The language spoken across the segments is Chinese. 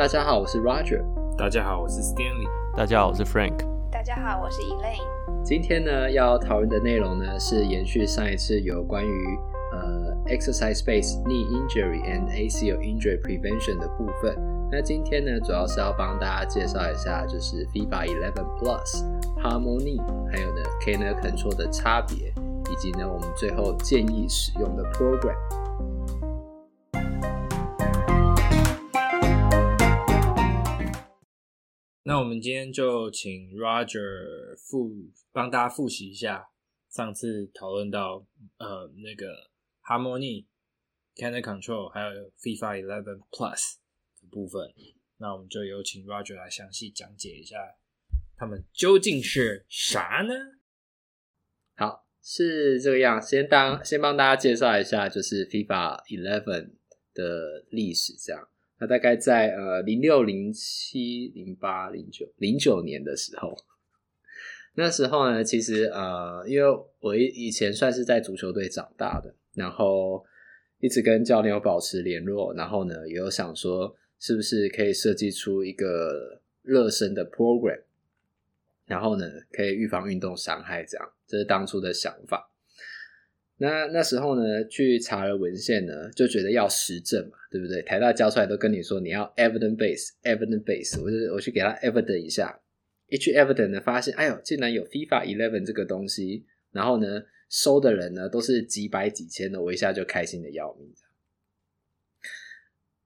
大家好，我是 Roger。大家好，我是 Stanley。大家好，我是 Frank。大家好，我是 Elaine。今天呢，要讨论的内容呢，是延续上一次有关于呃 exercise-based knee injury and ACL injury prevention 的部分。那今天呢，主要是要帮大家介绍一下，就是 FIFA 11 Plus HARMOKNEE，还有呢 Canner Control 的差别，以及呢，我们最后建议使用的 program。那我们今天就请 Roger 复帮大家复习一下上次讨论到呃那个 HARMOKNEE、Canner Control 还有 FIFA Eleven Plus 的部分。那我们就有请 Roger 来详细讲解一下，他们究竟是啥呢？好，是这个样。先当先帮大家介绍一下，就是 FIFA Eleven 的历史，这样。那大概在呃零六零七零八零九零九年的时候，那时候呢，其实呃，因为我以以前算是在足球队长大的，然后一直跟教练有保持联络，然后呢，也有想说是不是可以设计出一个热身的 program，然后呢，可以预防运动伤害，这样，这是当初的想法。那那时候呢，去查了文献呢，就觉得要实证嘛，对不对？台大教出来都跟你说你要 evidence base，evidence base，我就我去给他 evidence 一下，一去 evidence 呢，发现哎呦，竟然有 FIFA Eleven 这个东西，然后呢，收的人呢都是几百几千的，我一下就开心的要命。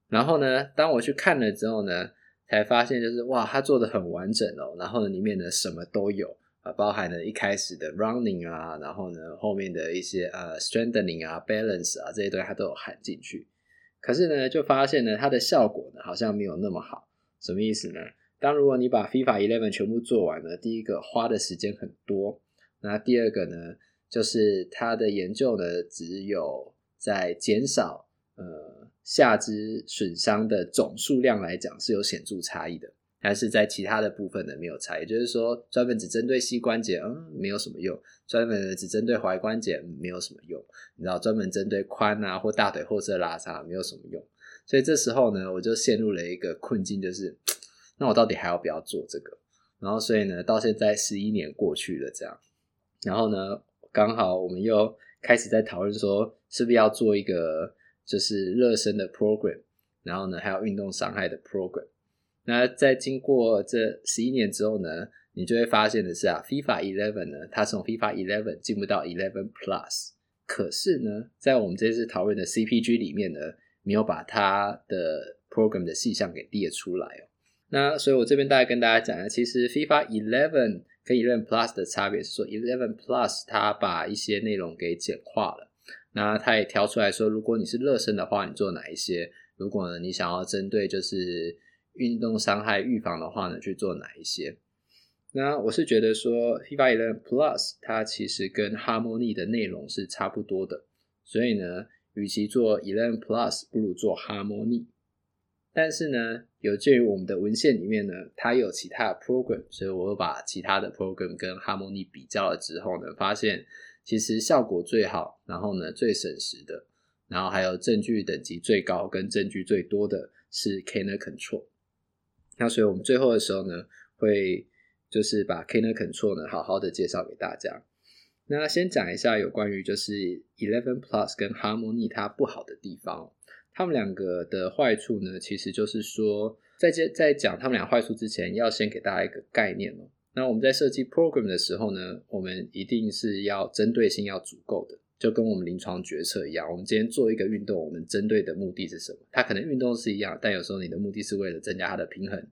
然后呢，当我去看了之后呢，才发现就是哇，他做的很完整哦，然后呢，里面呢什么都有。啊，包含了一开始的 running 啊，然后呢，后面的一些呃 strengthening 啊，balance 啊这些东西它都有含进去。可是呢，就发现呢，它的效果呢好像没有那么好。什么意思呢？当如果你把 FIFA Eleven 全部做完了，第一个花的时间很多，那第二个呢，就是它的研究呢只有在减少呃下肢损伤的总数量来讲是有显著差异的。还是在其他的部分呢没有差，也就是说，专门只针对膝关节，嗯，没有什么用；专门只针对踝关节，没有什么用。你知道，专门针对髋啊或大腿后侧拉伤，没有什么用。所以这时候呢，我就陷入了一个困境，就是那我到底还要不要做这个？然后，所以呢，到现在十一年过去了，这样，然后呢，刚好我们又开始在讨论说，是不是要做一个就是热身的 program，然后呢，还有运动伤害的 program。那在经过这十一年之后呢，你就会发现的是啊，FIFA Eleven 呢，它从 FIFA Eleven 进步到 Eleven Plus，可是呢，在我们这次讨论的 CPG 里面呢，没有把它的 program 的细项给列出来哦。那所以我这边大概跟大家讲呢，其实 FIFA Eleven 跟 Eleven Plus 的差别是说，Eleven Plus 它把一些内容给简化了，那它也挑出来说，如果你是热身的话，你做哪一些？如果呢，你想要针对就是运动伤害预防的话呢，去做哪一些？那我是觉得说，FIFA 11 Plus 它其实跟 Harmony 的内容是差不多的，所以呢，与其做11 Plus，不如做 Harmony。但是呢，有鉴于我们的文献里面呢，它有其他的 program，所以我把其他的 program 跟 Harmony 比较了之后呢，发现其实效果最好，然后呢最省时的，然后还有证据等级最高跟证据最多的是 Canner Control。那所以我们最后的时候呢，会就是把 Canner Control 呢好好的介绍给大家。那先讲一下有关于就是 Eleven Plus 跟 Harmony 它不好的地方。他们两个的坏处呢，其实就是说，在接在讲他们俩坏处之前，要先给大家一个概念哦。那我们在设计 program 的时候呢，我们一定是要针对性要足够的。就跟我们临床决策一样，我们今天做一个运动，我们针对的目的是什么？它可能运动是一样，但有时候你的目的是为了增加它的平衡，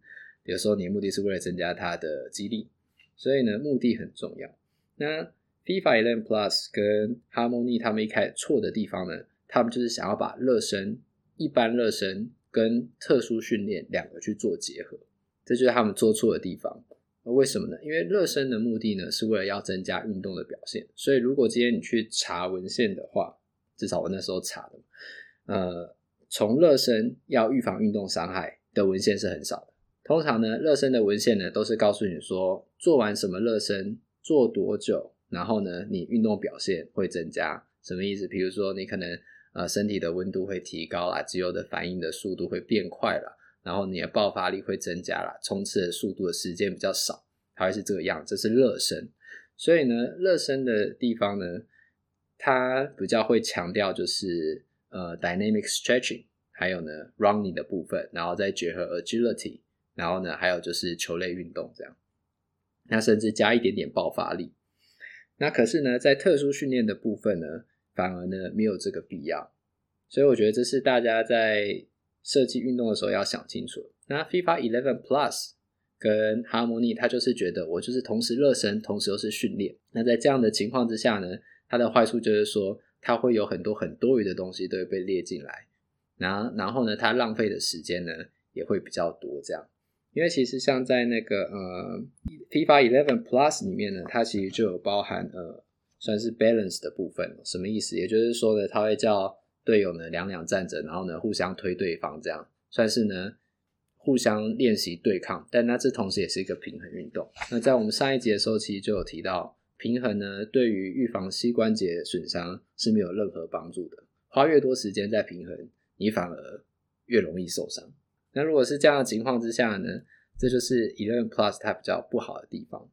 有时候你的目的是为了增加它的肌力，所以呢，目的很重要。那 FIFA 11 Plus 跟 Harmony 他们一开始错的地方呢，他们就是想要把热身、一般热身跟特殊训练两个去做结合，这就是他们做错的地方。为什么呢？因为热身的目的呢，是为了要增加运动的表现。所以，如果今天你去查文献的话，至少我那时候查的，呃，从热身要预防运动伤害的文献是很少的。通常呢，热身的文献呢，都是告诉你说，做完什么热身，做多久，然后呢，你运动表现会增加。什么意思？比如说，你可能呃身体的温度会提高啦，肌肉的反应的速度会变快啦。然后你的爆发力会增加啦，冲刺的速度的时间比较少，它会是这个样，这是热身。所以呢，热身的地方呢，它比较会强调就是呃 dynamic stretching，还有呢 running 的部分，然后再结合 agility，然后呢还有就是球类运动这样，那甚至加一点点爆发力。那可是呢，在特殊训练的部分呢，反而呢没有这个必要。所以我觉得这是大家在设计运动的时候要想清楚。那 FIFA 11 Plus 跟 Harmony，它就是觉得我就是同时热身，同时又是训练。那在这样的情况之下呢，它的坏处就是说，它会有很多很多余的东西都会被列进来。然后，然后呢，它浪费的时间呢也会比较多。这样，因为其实像在那个呃 FIFA 11 Plus 里面呢，它其实就有包含呃算是 balance 的部分。什么意思？也就是说呢，它会叫队友呢两两站着，然后呢互相推对方，这样算是呢互相练习对抗。但那这同时也是一个平衡运动。那在我们上一节的时候，其实就有提到，平衡呢对于预防膝关节损伤是没有任何帮助的。花越多时间在平衡，你反而越容易受伤。那如果是这样的情况之下呢，这就是 Even Plus 它比较不好的地方。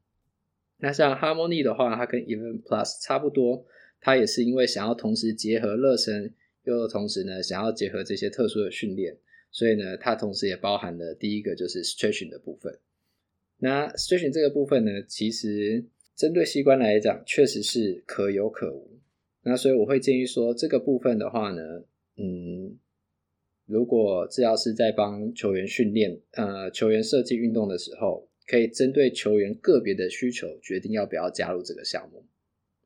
那像 Harmony 的话，它跟 Even Plus 差不多，它也是因为想要同时结合热身。又同时呢，想要结合这些特殊的训练，所以呢，它同时也包含了第一个就是 stretching 的部分。那 stretching 这个部分呢，其实针对膝关来讲，确实是可有可无。那所以我会建议说，这个部分的话呢，嗯，如果这要是在帮球员训练，呃，球员设计运动的时候，可以针对球员个别的需求，决定要不要加入这个项目。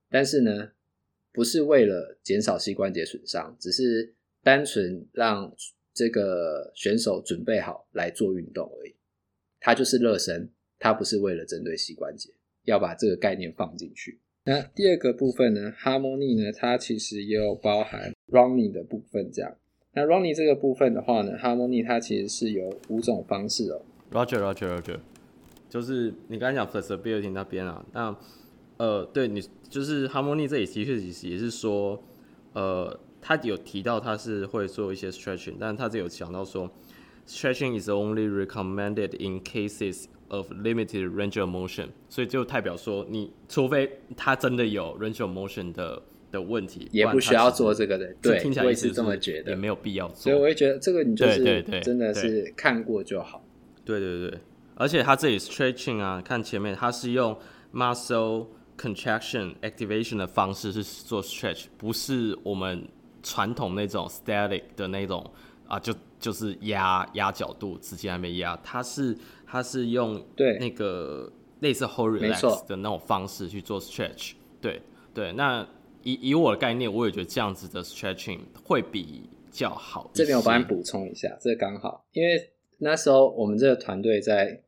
但是呢，不是为了减少膝关节损伤，只是单纯让这个选手准备好来做运动而已。它就是热身，它不是为了针对膝关节，要把这个概念放进去。那第二个部分呢，Harmony 呢，它其实也有包含 running 的部分。这样，那 running 这个部分的话呢，Harmony 它其实是有五种方式哦。Roger，Roger，Roger，就是你刚才讲 flexibility 那边啊，那。呃，对你就是 Harmony 这里的确其实也是说，呃，他有提到他是会做一些 stretching，但他这有讲到说，stretching is only recommended in cases of limited range of motion，所以就代表说，你除非他真的有 range of motion 的的问题，也不需要做这个的。对，听起来我也是这么觉得，也没有必要做。所以我也觉得这个你就是真的是看过就好。对对对，对，而且他这里 stretching 啊，看前面他是用 muscle。Contraction activation 的方式是做 stretch，不是我们传统那种 static 的那种啊，就就是压压角度，直接还没压，它是它是用对那个类似 hold relax 的那种方式去做 stretch，对对，那以以我的概念，我也觉得这样子的 stretching 会比较好。这边我帮你补充一下，这刚好，因为那时候我们这个团队在。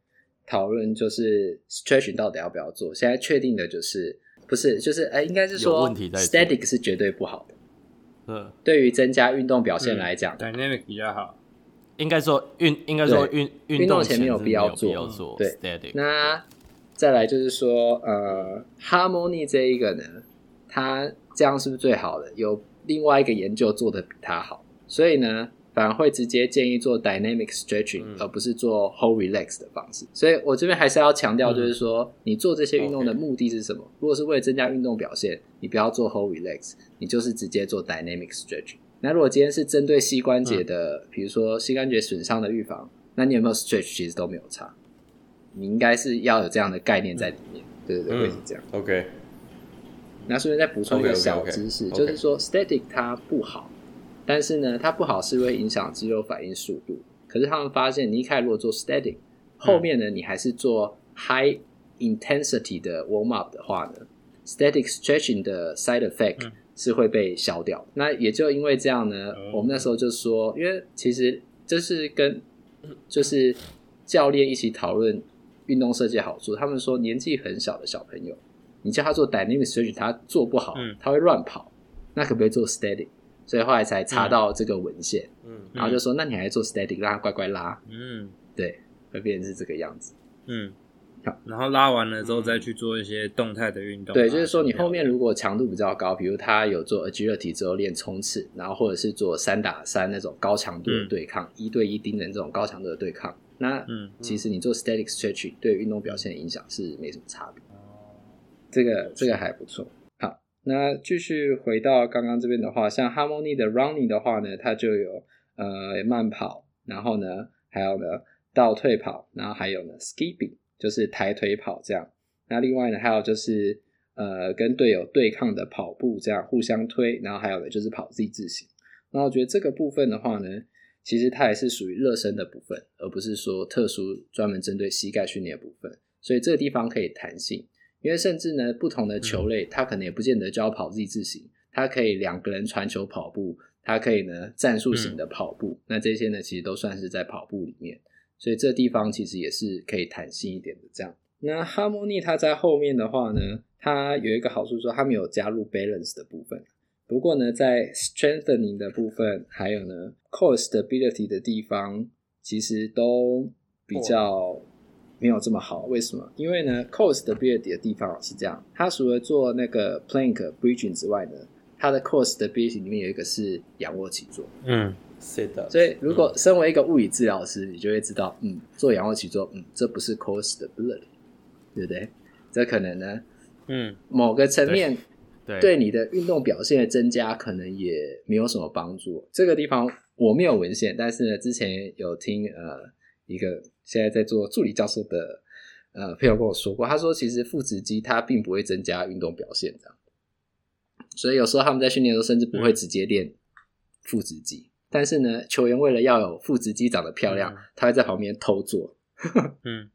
讨论就是 stretching 到底要不要做？现在确定的就是不是，就是哎、欸，应该是说 static 是绝对不好的。嗯，对于增加运动表现来讲、嗯、，dynamic 比较好。应该说运，应该说运运动前面有必要做。嗯、对，static。那再来就是说，呃，harmony 这一个呢，它这样是不是最好的？有另外一个研究做的比它好，所以呢。反而会直接建议做 dynamic stretching，、嗯、而不是做 whole relax 的方式。所以我这边还是要强调，就是说、嗯，你做这些运动的目的是什么.如果是为了增加运动表现，你不要做 whole relax，你就是直接做 dynamic stretching。那如果今天是针对膝关节的，嗯、比如说膝关节损伤的预防，那你有没有 stretch 其实都没有差。你应该是要有这样的概念在里面，嗯、对对对，会是这样。OK。那顺便再补充一个小知识，okay, okay, okay. 就是说 static 它不好。但是呢，它不好是会影响肌肉反应速度。可是他们发现，你一开始如果做 static，后面呢，你还是做 high intensity 的 warm up 的话呢，static stretching 的 side effect 是会被消掉。那也就因为这样呢，我们那时候就说，因为其实这是跟就是教练一起讨论运动设计好处。他们说，年纪很小的小朋友，你叫他做 dynamic stretching，他做不好，他会乱跑，那可不可以做 static？所以后来才查到这个文献，嗯，然后就说，那你还做 static，让它乖乖拉，嗯，对，会变成是这个样子，嗯。好，然后拉完了之后再去做一些动态的运动。对，就是说你后面如果强度比较高，比如他有做 agility 之后练冲刺，然后或者是做三打三那种高强度的对抗，一、嗯、对一盯人这种高强度的对抗，那嗯，其实你做 static stretching 对运动表现的影响是没什么差别。这个这个还不错。那继续回到刚刚这边的话，像 Harmony 的 running 的话呢，它就有呃慢跑，然后呢还有呢倒退跑，然后还有呢 skipping。就是抬腿跑这样，那另外呢，还有就是呃跟队友对抗的跑步这样互相推，然后还有呢就是跑 Z 字形。那我觉得这个部分的话呢，其实它也是属于热身的部分，而不是说特殊专门针对膝盖训练的部分。所以这个地方可以弹性，因为甚至呢不同的球类，它可能也不见得就要跑 Z 字形，它可以两个人传球跑步，它可以呢战术型的跑步，那这些呢其实都算是在跑步里面。所以这地方其实也是可以弹性一点的，这样。那 Harmony 它在后面的话呢，它有一个好处说它没有加入 balance 的部分。不过呢，在 strengthening 的部分，还有呢 core stability 的地方，其实都比较没有这么好。为什么？因为呢 core stability 的地方是这样，它除了做那个 plank bridging 之外呢，它的 core stability 里面有一个是仰卧起坐。嗯。是的，所以如果身为一个物理治疗师，你就会知道，嗯，做仰卧起坐，嗯，这不是 core stability，对不对？这可能呢，嗯，某个层面对你的运动表现的增加，可能也没有什么帮助。这个地方我没有文献，但是呢，之前有听呃一个现在在做助理教授的呃朋友跟我说过，他说其实腹直肌它并不会增加运动表现，这样，所以有时候他们在训练的时候，甚至不会直接练腹直肌。但是呢，球员为了要有腹直肌长得漂亮，嗯、他会在旁边偷做。嗯，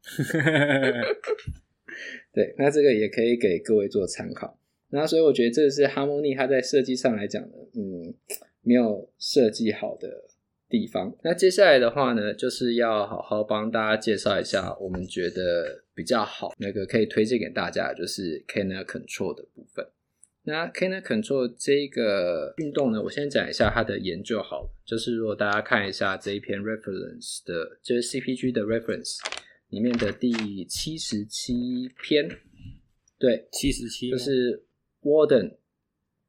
对，那这个也可以给各位做参考。那所以我觉得这是 Harmony 它在设计上来讲呢，嗯，没有设计好的地方。那接下来的话呢，就是要好好帮大家介绍一下我们觉得比较好那个可以推荐给大家，就是 Canner Control 的部分。那 Canner Control 这个运动呢，我先讲一下它的研究好了，就是如果大家看一下这一篇 reference 的，就是 CPG 的 reference 里面的第七十七篇，对，七十七，就是 Warden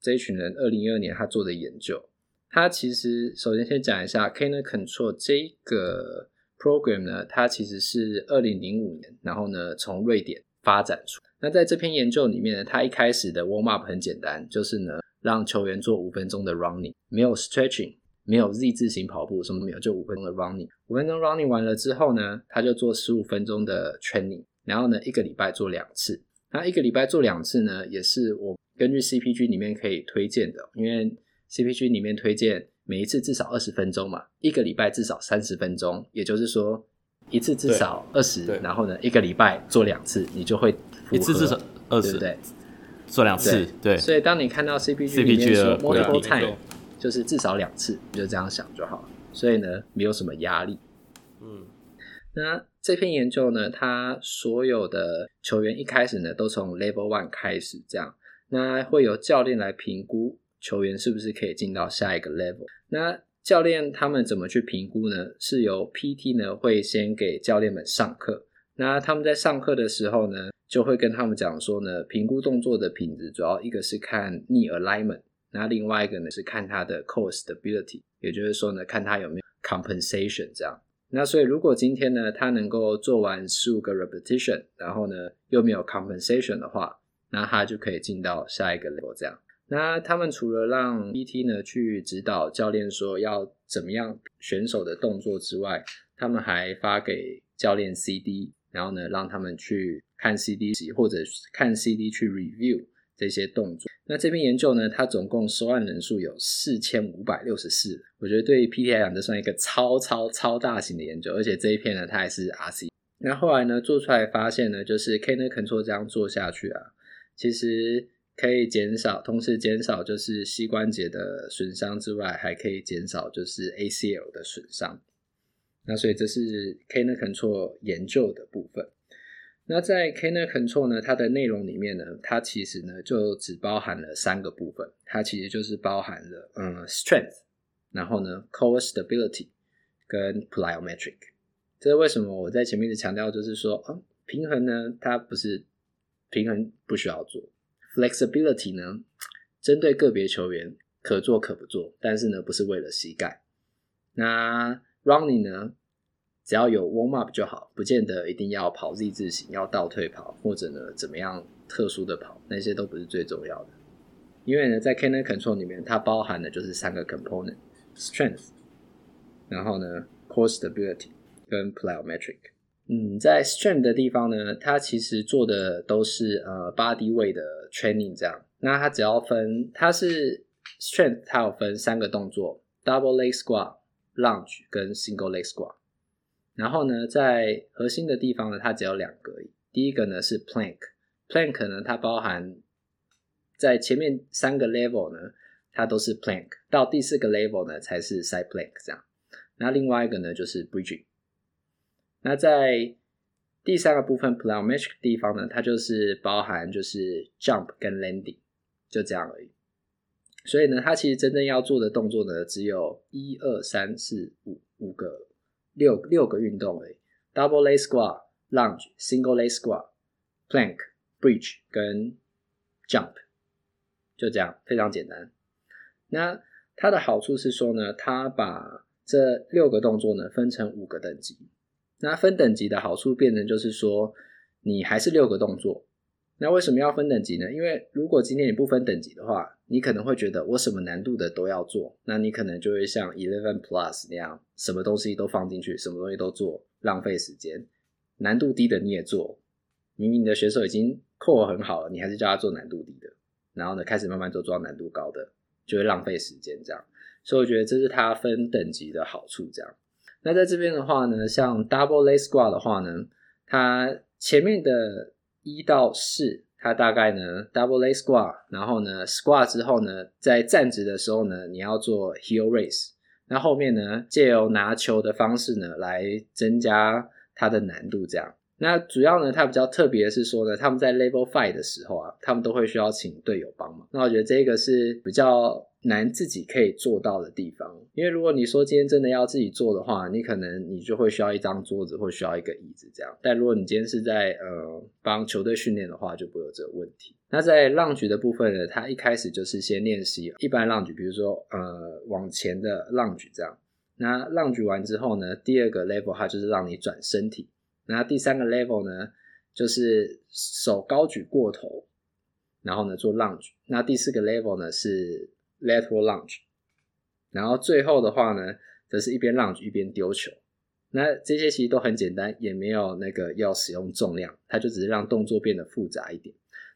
这一群人二零一二年他做的研究，他其实首先先讲一下 Canner Control 这个 program 呢，它其实是二零零五年，然后呢从瑞典发展出。那在这篇研究里面呢，他一开始的 warm up 很简单，就是呢让球员做五分钟的 running，没有 stretching，没有 Z 字形跑步，什么都没有，就五分钟的 running。五分钟 running 完了之后呢，他就做十五分钟的 training，然后呢一个礼拜做两次。那一个礼拜做两次呢，也是我根据 CPG 里面可以推荐的，因为 CPG 里面推荐每一次至少二十分钟嘛，一个礼拜至少三十分钟，也就是说一次至少二十，然后呢一个礼拜做两次，你就会。一次至少二十，对不对？做两次，对，对。所以当你看到 CPG 里面说 multiple time，就是至少两次，你就这样想就好了。所以呢，没有什么压力。嗯，那这篇研究呢，它所有的球员一开始呢，都从 Level One 开始，这样，那会由教练来评估球员是不是可以进到下一个 level。那教练他们怎么去评估呢？是由 PT 呢会先给教练们上课，那他们在上课的时候呢，就会跟他们讲说呢，评估动作的品质，主要一个是看 knee alignment，那另外一个呢是看他的 core stability，也就是说呢，看他有没有 compensation 这样。那所以如果今天呢，他能够做完十五个 repetition，然后呢又没有 compensation 的话，那他就可以进到下一个 level 这样。那他们除了让 PT 呢去指导教练说要怎么样选手的动作之外，他们还发给教练 CD，然后呢让他们去。看 CD 或者看 CD 去 review 这些动作。那这篇研究呢，它总共收案人数有四千五百六十四。我觉得对于 PT 来讲，这算一个超超超大型的研究。而且这一篇呢，它还是 RC。那后来呢，做出来发现呢，就是 Canner Control 这样做下去啊，其实可以减少，同时减少就是膝关节的损伤之外，还可以减少就是 ACL 的损伤。那所以这是 k n e Control 研究的部分。那在 k n e Control 呢，它的内容里面呢，它其实呢就只包含了三个部分，它其实就是包含了嗯 strength，然后呢 core stability 跟 plyometric。这是为什么我在前面的强调，就是说啊，平衡呢，它不是平衡不需要做，flexibility 呢，针对个别球员可做可不做，但是呢，不是为了膝盖。那 running 呢，只要有 warm up 就好，不见得一定要跑 Z 字形，要倒退跑，或者呢怎么样特殊的跑，那些都不是最重要的。因为呢，在 Cannon Control 里面，它包含的就是三个 component：strength，然后呢 Costability 跟 plyometric。嗯，在 strength 的地方呢，它其实做的都是呃 body weight 的 training 这样。那它只要分，它是 strength，它有分三个动作：double leg squat、lunge 跟 single leg squat。然后呢，在核心的地方呢，它只有两个。第一个呢是 plank，plank 呢它包含在前面三个 level 呢，它都是 plank，到第四个 level 呢才是 side plank 这样。那另外一个呢就是 bridging。那在第三个部分 plyometric 地方呢，它就是包含就是 jump 跟 landing，就这样而已。所以呢，它其实真正要做的动作呢，只有一二三四五五个。六六个运动而已，double leg squat、lunge、single leg squat、plank、bridge 跟 jump，就这样，非常简单。那它的好处是说呢，它把这六个动作呢分成五个等级。那分等级的好处变成就是说，你还是六个动作。那为什么要分等级呢？因为如果今天你不分等级的话，你可能会觉得我什么难度的都要做，那你可能就会像 Eleven Plus 那样，什么东西都放进去，什么东西都做，浪费时间。难度低的你也做，明明你的选手已经 core 很好了，你还是叫他做难度低的，然后呢，开始慢慢做做到难度高的，就会浪费时间这样。所以我觉得这是它分等级的好处。这样，那在这边的话呢，像 Double Leg Squat 的话呢，它前面的。一到四，它大概呢 double leg squat，然后呢 squat 之后呢，在站直的时候呢，你要做 heel raise。那后面呢，借由拿球的方式呢，来增加它的难度，这样。那主要呢，它比较特别的是说呢，他们在 level five 的时候啊，他们都会需要请队友帮忙。那我觉得这个是比较。难自己可以做到的地方，因为如果你说今天真的要自己做的话，你可能你就会需要一张桌子或需要一个椅子这样。但如果你今天是在呃帮球队训练的话，就不会有这个问题。那在浪举的部分呢，它一开始就是先练习一般浪举比如说呃往前的浪举这样。那浪举完之后呢，第二个 level 它就是让你转身体。那第三个 level 呢，就是手高举过头，然后呢做浪举。那第四个 level 呢是 lateral lunge，然后最后的话呢，则是一边 lunge 一边丢球。那这些其实都很简单，也没有那个要使用重量，它就只是让动作变得复杂一点。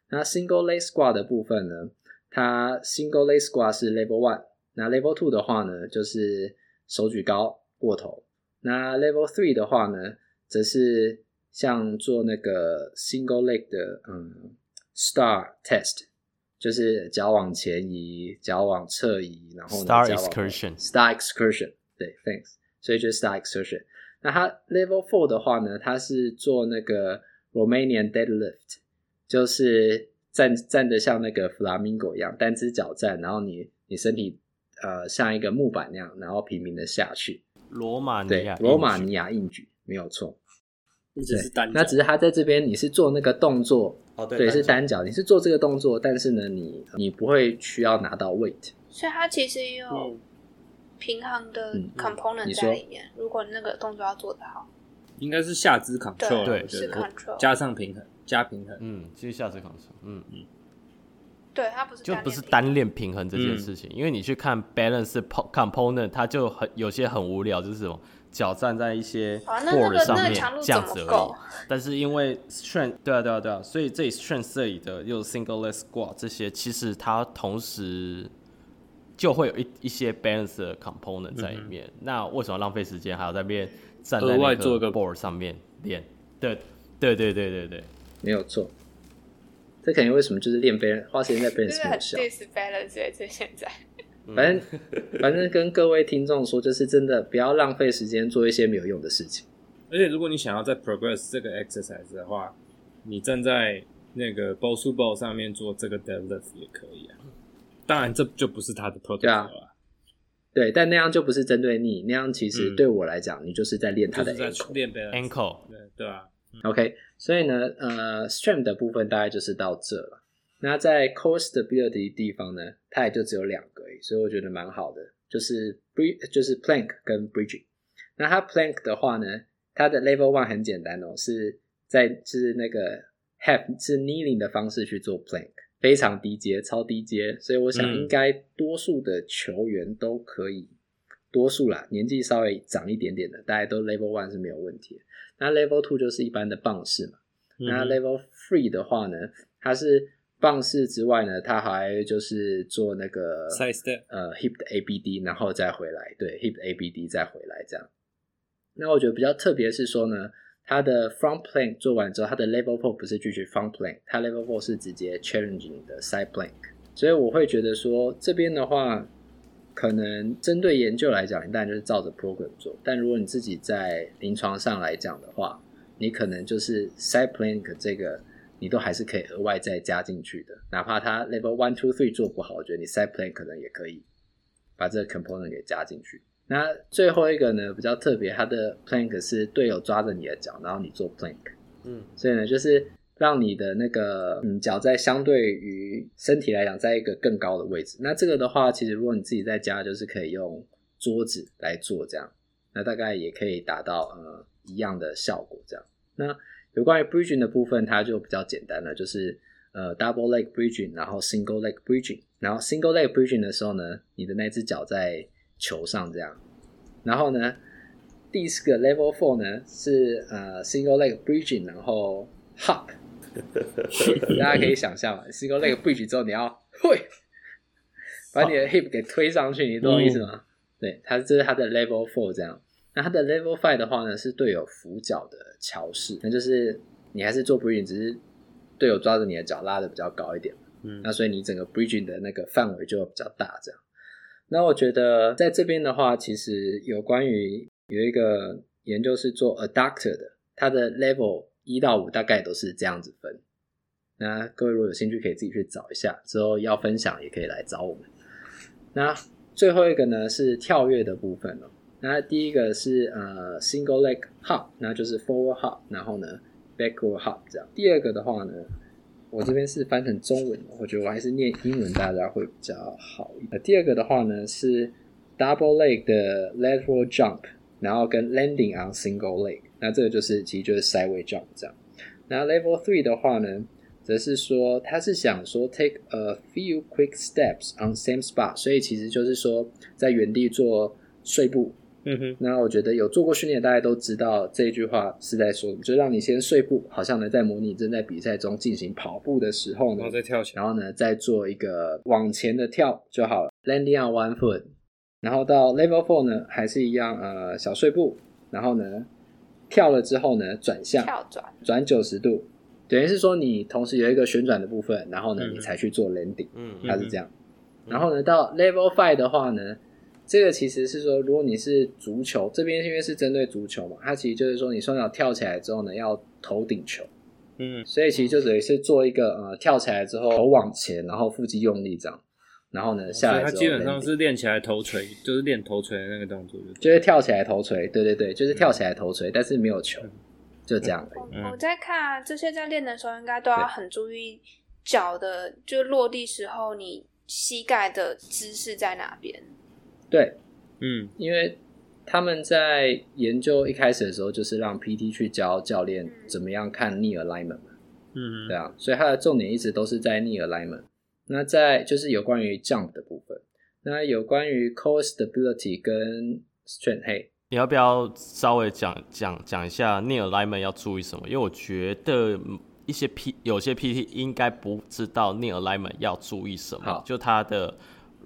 那 single leg squat 的部分呢，它 single leg squat 是 level one，那 level two 的话呢，就是手举高过头。那 level three 的话呢，则是像做那个 single leg 的嗯 star test。就是脚往前移，脚往侧移，然后呢，Star Excursion，Star Excursion，对，Thanks，所以就是 Star Excursion。那它 Level Four 的话呢，它是做那个 Romanian Deadlift，就是站站的像那个 Flamingo 一样，单只脚站，然后你你身体呃像一个木板那样，然后平平的下去。罗马尼亚，罗马尼亚硬举，没有错。只是单，那只是他在这边，你是做那个动作，哦对，对，是单脚，你是做这个动作，但是呢，你你不会需要拿到 weight，所以它其实有平衡的 component 在里面。如果那个动作要做得好，应该是下肢 control，对，是 control 加上平衡加平衡，嗯，其实下肢 control，嗯嗯，对，它不是就不是单练平衡这件事情，因为你去看 balance component，它就很有些很无聊，就是什么。脚站在一些 board 上面，这样子而已。但是因为 strength，对啊对啊对啊，所以这里 strength 这里的又 single leg squat 这些，其实它同时就会有一一些 balance 的 component 在里面。嗯、那为什么浪费时间还要在边站在那个 board 上面练？对对对对对对，没有错。这肯定为什么就是练 balance，花时间在 balance 上。这是 balance 在现在。反正 反正跟各位听众说，就是真的不要浪费时间做一些没有用的事情。而且如果你想要在 progress 这个 exercise 的话，你站在那个 Bosu ball 上面做这个 deadlift 也可以啊。当然这就不是他的 protocol 啊。对，但那样就不是针对你，那样其实对我来讲，你就是在练他的 ankle。练 ankle，对对吧？OK，所以呢，呃，strength 的部分大概就是到这了。那在 core stability 的地方呢，它也就只有两个而已，所以我觉得蛮好的，就是 bridge 就是 plank 跟 bridging。那它 plank 的话呢，它的 level one 很简单哦，是在就是那个 have 是 kneeling 的方式去做 plank，非常低阶，超低阶，所以我想应该多数的球员都可以，多数啦，年纪稍微长一点点的，大家都 level one 是没有问题的。那 level two 就是一般的棒式嘛，嗯、那 level three 的话呢，它是棒式之外呢，它还就是做那个 side step，呃 hip 的 ABD，然后再回来，对 hip 的 ABD 再回来这样。那我觉得比较特别是说呢，它的 front plank 做完之后，它的 level four 不是继续 front plank，它 level four 是直接 challenging 的 side plank，所以我会觉得说这边的话。可能针对研究来讲，你当然就是照着 program 做。但如果你自己在临床上来讲的话，你可能就是 side plank 这个，你都还是可以额外再加进去的。哪怕它 level one two three 做不好，我觉得你 side plank 可能也可以把这个 component 给加进去。那最后一个呢，比较特别，它的 plank 是队友抓着你的脚，然后你做 plank。嗯，所以呢，就是。让你的那个嗯脚在相对于身体来讲，在一个更高的位置。那这个的话，其实如果你自己在家，就是可以用桌子来做这样，那大概也可以达到呃一样的效果这样。那有关于 bridging 的部分，它就比较简单了，就是呃 double leg bridging，然后 single leg bridging，然后 single leg bridging 的时候呢，你的那只脚在球上这样，然后呢第四个 level four 呢是呃 single leg bridging，然后 hop。大家可以想象嘛，single leg bridge 之后，你要会把你的 hip 给推上去，你懂我意思吗？嗯、对，它这是它的 level four 这样。那它的 level five 的话呢，是队友扶脚的桥式，那就是你还是做 bridge，只是队友抓着你的脚拉的比较高一点。嗯，那所以你整个 bridge 的那个范围就比较大这样。那我觉得在这边的话，其实有关于有一个研究是做 adductor 的，它的 level。一到五大概都是这样子分，那各位如果有兴趣，可以自己去找一下，之后要分享也可以来找我们。那最后一个呢是跳跃的部分哦。那第一个是呃 single leg hop，那就是 forward hop，然后呢 backward hop 这样。第二个的话呢，我这边是翻成中文，我觉得我还是念英文大家会比较好一点。第二个的话呢是 double leg 的 lateral jump，然后跟 landing on single leg。那这个就是其实就是 sideway jump 这样。那 level three 的话呢，则是说他是想说 take a few quick steps on same spot，所以其实就是说在原地做碎步。嗯哼。那我觉得有做过训练，大家都知道这一句话是在说，就让你先碎步，好像呢在模拟正在比赛中进行跑步的时候呢，然后再跳。起来，然后呢再做一个往前的跳就好了，landing on one foot。然后到 level four 呢，还是一样，呃，小碎步，然后呢。跳了之后呢，转向，跳转，转九十度，等于是说你同时有一个旋转的部分，然后呢，你才去做 landing，嗯，它是这样。嗯、然后呢，到 level five 的话呢，这个其实是说，如果你是足球这边，因为是针对足球嘛，它其实就是说，你双脚跳起来之后呢，要头顶球，嗯，所以其实就等于是做一个呃，跳起来之后头往前，然后腹肌用力这样。然后呢，下来之后，它基本上是练起来头锤，就是练头锤的那个动作，就是跳起来头锤，对对对，就是跳起来头锤，嗯、但是没有球，就这样的。我我在看这些在练的时候，应该都要很注意脚的，就落地时候你膝盖的姿势在哪边。对，嗯，因为他们在研究一开始的时候，就是让 PT 去教教练怎么样看 knee alignment 嘛，嗯，对啊，所以它的重点一直都是在 knee alignment。那在就是有关于 jump 的部分，那有关于 core stability 跟 strength，嘿，你要不要稍微讲讲讲一下 knee alignment 要注意什么？因为我觉得一些 P 有些 PT 应该不知道 knee alignment 要注意什么，就它的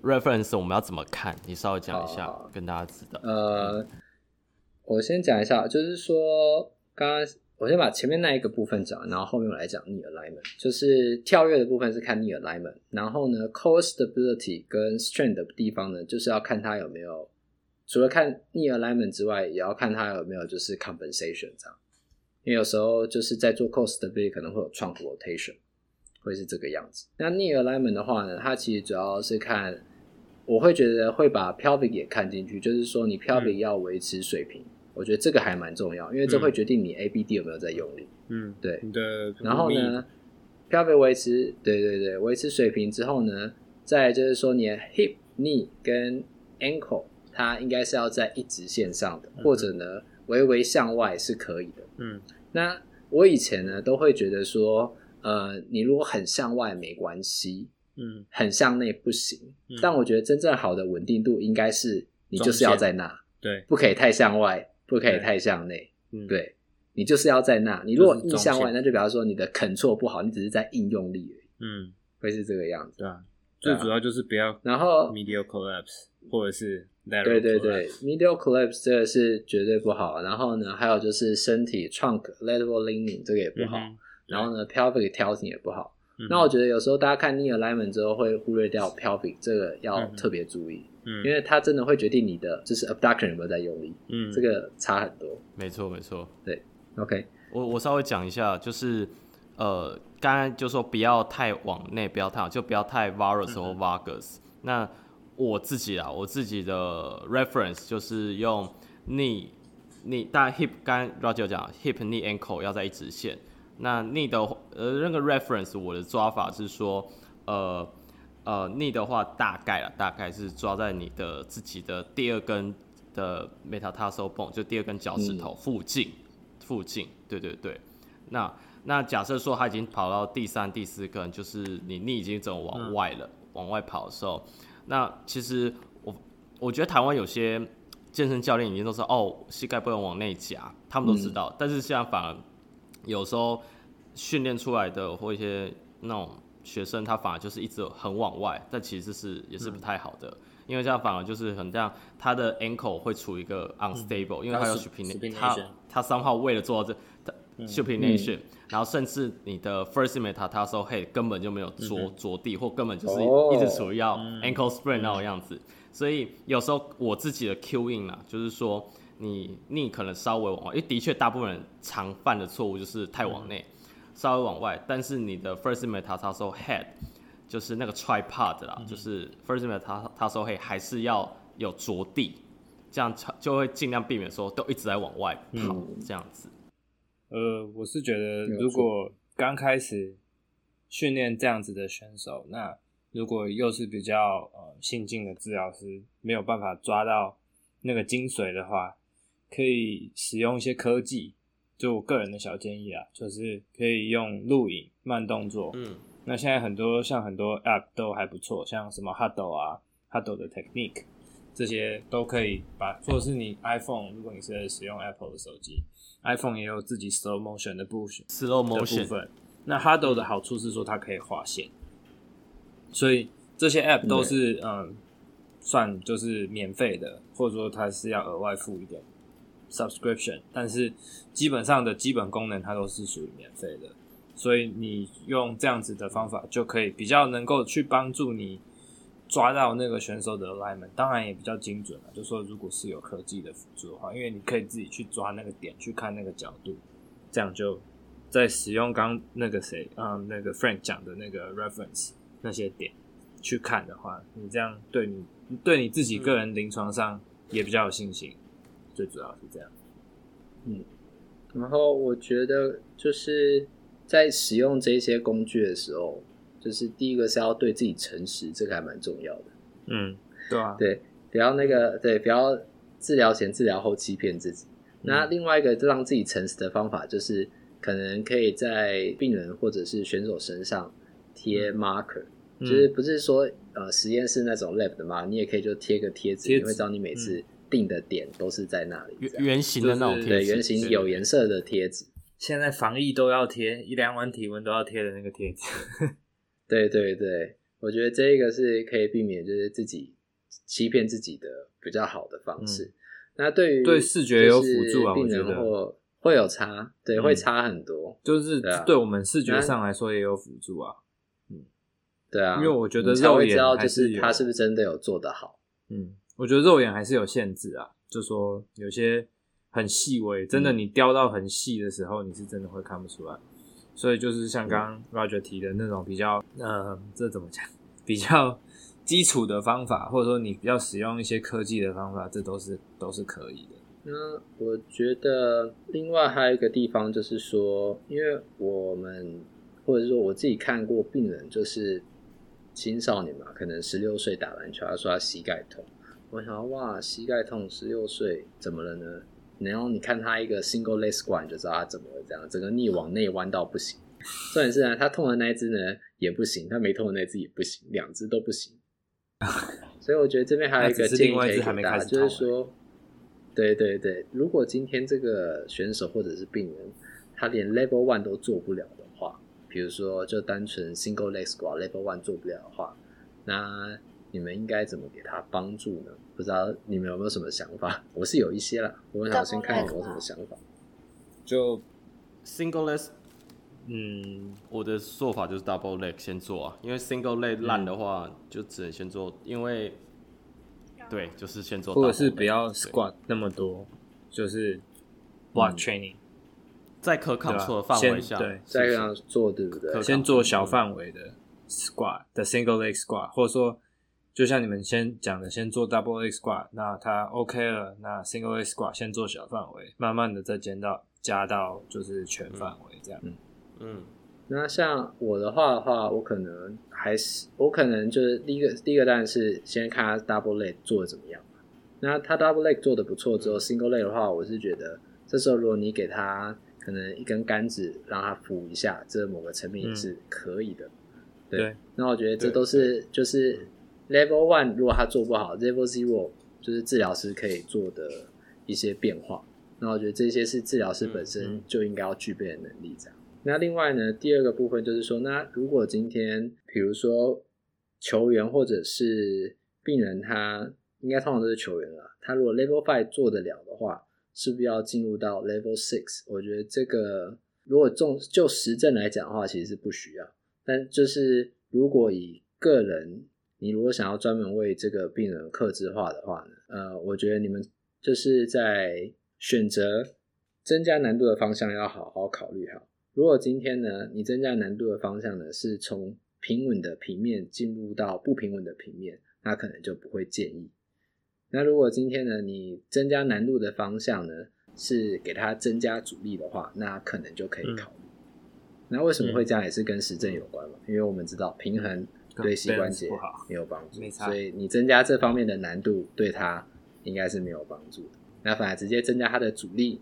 reference 我们要怎么看？你稍微讲一下，跟大家知道。呃，我先讲一下，就是说刚刚。我先把前面那一个部分讲，然后后面我来讲 knee alignment，就是跳跃的部分是看 knee alignment，然后呢 core stability 跟 strength 的地方呢，就是要看它有没有除了看 knee alignment 之外，也要看它有没有就是 compensation 这样，因为有时候就是在做 core stability 可能会有 trunk rotation，会是这个样子。那 knee alignment 的话呢，它其实主要是看，我会觉得会把 pelvic 也看进去，就是说你 pelvic 要维持水平。嗯我觉得这个还蛮重要，因为这会决定你 ABD 有没有在用力。嗯，对。你的然后呢，pelvic 维持，对对对，维持水平之后呢，再就是说你的 hip、knee 跟 ankle，它应该是要在一直线上的，嗯、或者呢，微微向外是可以的。嗯，那我以前呢都会觉得说，呃，你如果很向外没关系，嗯，很向内不行。嗯、但我觉得真正好的稳定度应该是你就是要在那，对，不可以太向外，不可以太向内，嗯，对。你就是要在那，你如果硬向外，那就比方说你的 control 不好，你只是在应用力而已。嗯，会是这个样子。对啊，最主要就是不要，然后 medial collapse 或者是对对对，medial collapse 这个是绝对不好。然后呢，还有就是身体 trunk lateral leaning 这个也不好。然后呢，pelvic tilting 也不好。那我觉得有时候大家看 knee alignment 之后会忽略掉 pelvic 这个要特别注意，嗯，因为它真的会决定你的就是 abduction 有没有在用力，嗯，这个差很多。没错没错，对。OK，我我稍微讲一下，就是呃，刚刚就说不要太往内，不要太就不要太 varus 或 valgus。那我自己啊，我自己的 reference 就是用 knee knee，大概 hip 刚刚 Roger 讲 hip knee ankle 要在一直线。那 knee 的呃那个 reference 我的抓法是说，呃呃 knee 的话大概了大概是抓在你的自己的第二根的 metatarsal bone，就第二根脚趾头附近。嗯附近，对对对，那那假设说他已经跑到第三、第四根，就是你你已经走往外了，嗯、往外跑的时候，那其实我我觉得台湾有些健身教练已经都说哦，膝盖不能往内夹，他们都知道，嗯、但是现在反而有时候训练出来的或一些那种学生，他反而就是一直很往外，但其实是也是不太好的。嗯因为这样反而就是很这样，他的 ankle 会处于一个 unstable，、嗯、因为他有 supination，他他 somehow 为了做到这，他 supination，、嗯、然后甚至你的 first metatarsal head 根本就没有着着、嗯、地，或根本就是一直处于要 ankle sprain 那种样子，嗯、所以有时候我自己的 cueing 啊，就是说你你可能稍微往外，因为的确大部分人常犯的错误就是太往内，嗯、稍微往外，但是你的 first metatarsal head 就是那个 tripod 啦，嗯、就是 first metatarsal 他他说嘿，还是要有着地，这样就会尽量避免说都一直在往外跑、嗯、这样子。呃，我是觉得如果刚开始训练这样子的选手，那如果又是比较呃新进的治疗师，没有办法抓到那个精髓的话，可以使用一些科技。就我个人的小建议啊，就是可以用录影慢动作。嗯。那现在很多像很多 App 都还不错，像什么 Huddle 啊，Huddle 的 Technique 这些都可以把，或者是你 iPhone，如果你是使用 Apple 的手机，iPhone 也有自己 Slow Motion 的部分，Slow Motion 的部分。那 Huddle 的好处是说它可以划线，所以这些 App 都是嗯，算就是免费的，或者说它是要额外付一点 Subscription，但是基本上的基本功能它都是属于免费的。所以你用这样子的方法，就可以比较能够去帮助你抓到那个选手的 alignment，当然也比较精准了。就说如果是有科技的辅助的话，因为你可以自己去抓那个点，去看那个角度，这样就在使用刚那个谁，嗯，那个 Frank 讲的那个 reference 那些点去看的话，你这样对你对你自己个人临床上也比较有信心。最主要是这样，嗯，然后我觉得就是。在使用这些工具的时候，就是第一个是要对自己诚实，这个还蛮重要的。嗯，对啊，对，不要那个，对，不要治疗前、治疗后欺骗自己。嗯、那另外一个让自己诚实的方法，就是可能可以在病人或者是选手身上贴 marker，、嗯、就是不是说呃实验室那种 lab 的嘛，你也可以就贴个贴纸，你会知道你每次定的点都是在那里。圆圆形的那种贴纸，对，圆形有颜色的贴纸。现在防疫都要贴，一量完体温都要贴的那个贴纸。对对对，我觉得这个是可以避免就是自己欺骗自己的比较好的方式。嗯、那对于对视觉有辅助啊，病人或会有差，对，嗯、会差很多。就是对我们视觉上来说也有辅助啊。嗯，对啊，因为我觉得肉眼还是他是不是真的有做得好？嗯，我觉得肉眼还是有限制啊，就说有些。很细微，真的，你雕到很细的时候，你是真的会看不出来。所以就是像刚刚 Roger 提的那种比较，呃，这怎么讲？比较基础的方法，或者说你比较使用一些科技的方法，这都是都是可以的。那我觉得另外还有一个地方就是说，因为我们或者说我自己看过病人，就是青少年嘛，可能十六岁打篮球，他说他膝盖痛。我想说哇，膝盖痛，十六岁怎么了呢？然后你看他一个 single leg squat 就知道他怎么了，这样整个 knee 往内弯到不行。重点是呢，他痛的那一只呢也不行，他没痛的那只也不行，两只都不行。所以我觉得这边还有一个建议可以给大家，就是说，对对对，如果今天这个选手或者是病人，他连 level one 都做不了的话，比如说就单纯 single leg squat level one 做不了的话，那你们应该怎么给他帮助呢？不知道你们有没有什么想法？我是有一些啦，我想先看有没有什么想法。就 single leg。嗯，我的做法就是 double leg 先做啊，因为 single leg 烂的话，嗯、就只能先做，因为对，就是先做，或者是不要 squat 那么多，就是 block training，、嗯、在可 control 的范围下，对，再这样做对不对？先做小范围的 squat 的 single leg squat，或者说，就像你们先讲的，先做 double leg squat，那它 OK 了，那 single leg squat 先做小范围，慢慢的再减到加到就是全范围这样。嗯嗯，那像我的话的话，我可能还是我可能就是第一个第一个当然是先看他 double leg 做的怎么样。那他 double leg 做的不错之后，single leg 的话，我是觉得这时候如果你给他可能一根杆子让他扶一下，这某个层面也是可以的。嗯、对，对，那我觉得这都是就是 level one 如果他做不好，level zero 就是治疗师可以做的一些变化。那我觉得这些是治疗师本身就应该要具备的能力，这样。那另外呢，第二个部分就是说，那如果今天，比如说球员或者是病人，他应该通常都是球员了，他如果 level five 做得了的话，是不是要进入到 level six？我觉得这个如果重就实证来讲的话，其实是不需要。但就是如果以个人，你如果想要专门为这个病人克制化的话呢，呃，我觉得你们就是在选择增加难度的方向要好好考虑好。如果今天呢，你增加难度的方向呢，是从平稳的平面进入到不平稳的平面，那可能就不会建议。那如果今天呢，你增加难度的方向呢，是给它增加阻力的话，那可能就可以考虑。嗯、那为什么会这样？也是跟实证有关嘛？嗯、因为我们知道平衡对膝关节没有帮助，所以你增加这方面的难度，对他应该是没有帮助的。那反而直接增加他的阻力，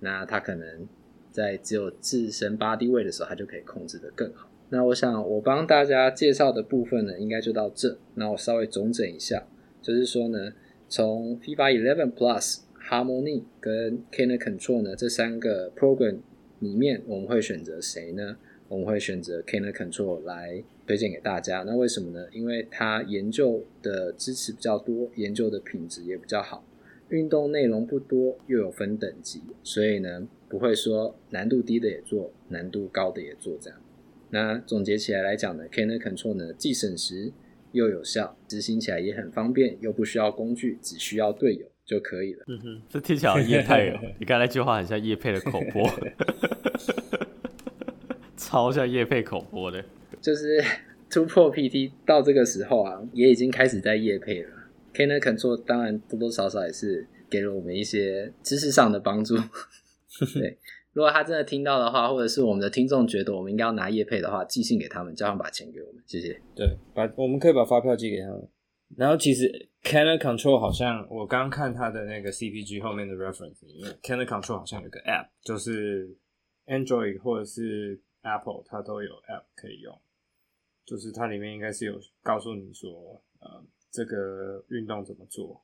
那他可能。在只有自身 body weight 的时候，他就可以控制的更好。那我想，我帮大家介绍的部分呢，应该就到这。那我稍微总整一下，就是说呢，从 FIBA Eleven Plus、Harmony 跟 Cannon Control 呢这三个 program 里面，我们会选择谁呢？我们会选择 Cannon Control 来推荐给大家。那为什么呢？因为它研究的支持比较多，研究的品质也比较好，运动内容不多，又有分等级，所以呢。不会说难度低的也做，难度高的也做这样。那总结起来来讲呢，Cannon Control 呢既省时又有效，执行起来也很方便，又不需要工具，只需要队友就可以了。嗯哼，这听起来业配哦，你刚才那句话很像叶配的口播，超像叶配口播的。就是 突破 PT 到这个时候啊，也已经开始在业配了。Cana Control 当然多多少少也是给了我们一些知识上的帮助。对，如果他真的听到的话，或者是我们的听众觉得我们应该要拿业配的话，寄信给他们，叫他们把钱给我们，谢谢。对，把我们可以把发票寄给他们。然后其实 Cannon Control 好像我刚看他的那个 CPG 后面的 reference 里面，Cannon Control 好像有个 app，就是 Android 或者是 Apple 它都有 app 可以用，就是它里面应该是有告诉你说，呃，这个运动怎么做。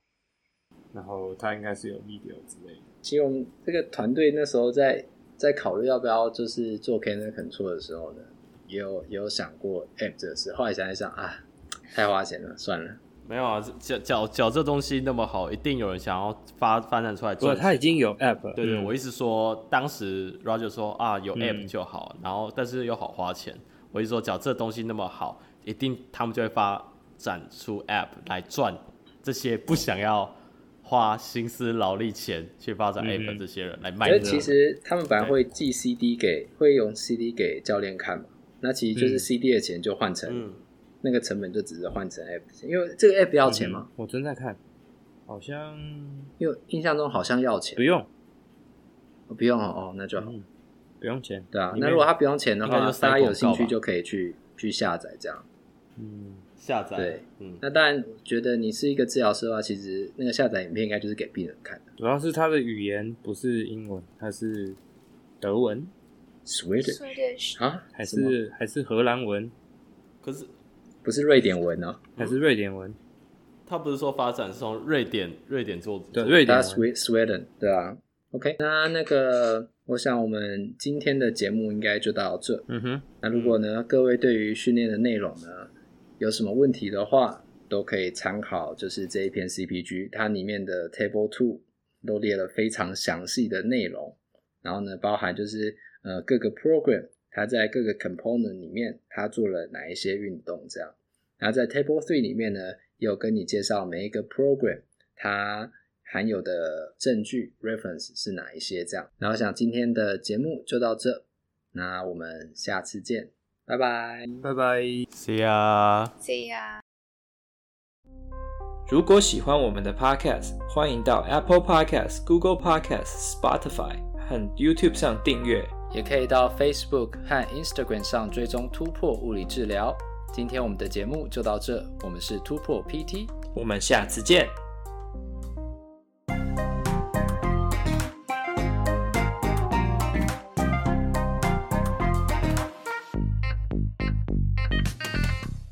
然后它应该是有 video 之类的。其实我们这个团队那时候在在考虑要不要就是做 Cannon Control 的时候呢，也有也有想过 app 这个事。后来想一想啊，太花钱了，算了。没有啊，脚脚脚这东西那么好，一定有人想要发发展出来做。他已经有 app 了。对对，嗯、我意思说，当时 Roger 说啊，有 app 就好，嗯、然后但是又好花钱。我意思说，脚这东西那么好，一定他们就会发展出 app 来赚这些不想要。花心思劳力钱去发展 App 的这些人来卖。所以其实他们本来会寄 CD 给，会用 CD 给教练看嘛。那其实就是 CD 的钱就换成那个成本就只是换成 App，因为这个 App 要钱吗。我正在看。好像因为印象中好像要钱，不用，不用哦，哦，那就好，嗯，不用钱。对啊，那如果他不用钱的话，大家有兴趣就可以去去下载这样。嗯，下载对，嗯，那当然，我觉得你是一个治疗师的话，其实那个下载影片应该就是给病人看的。主要是他的语言不是英文，他是德文 Swedish 啊，还是还是荷兰文可是不是瑞典文哦？还是瑞典文？他不是说发展是从瑞典瑞典做对，瑞典。Sweden Sweden 对啊。OK，那那个，我想我们今天的节目应该就到这。嗯哼，那如果呢，各位对于训练的内容呢有什么问题的话，都可以参考，就是这一篇 CPG，它里面的 Table Two 都列了非常详细的内容，然后呢，包含就是呃各个 program 它在各个 component 里面它做了哪一些运动这样，然后在 Table Three 里面呢，也有跟你介绍每一个 program 它含有的证据 reference 是哪一些这样，然后我想今天的节目就到这，那我们下次见。拜拜。拜拜。，See ya。See ya。如果喜欢我们的 Podcast，欢迎到 Apple Podcast、Google Podcast、Spotify 和 YouTube 上订阅。也可以到 Facebook 和 Instagram 上追踪突破物理治疗。今天我们的节目就到这，我们是突破 PT，我们下次见。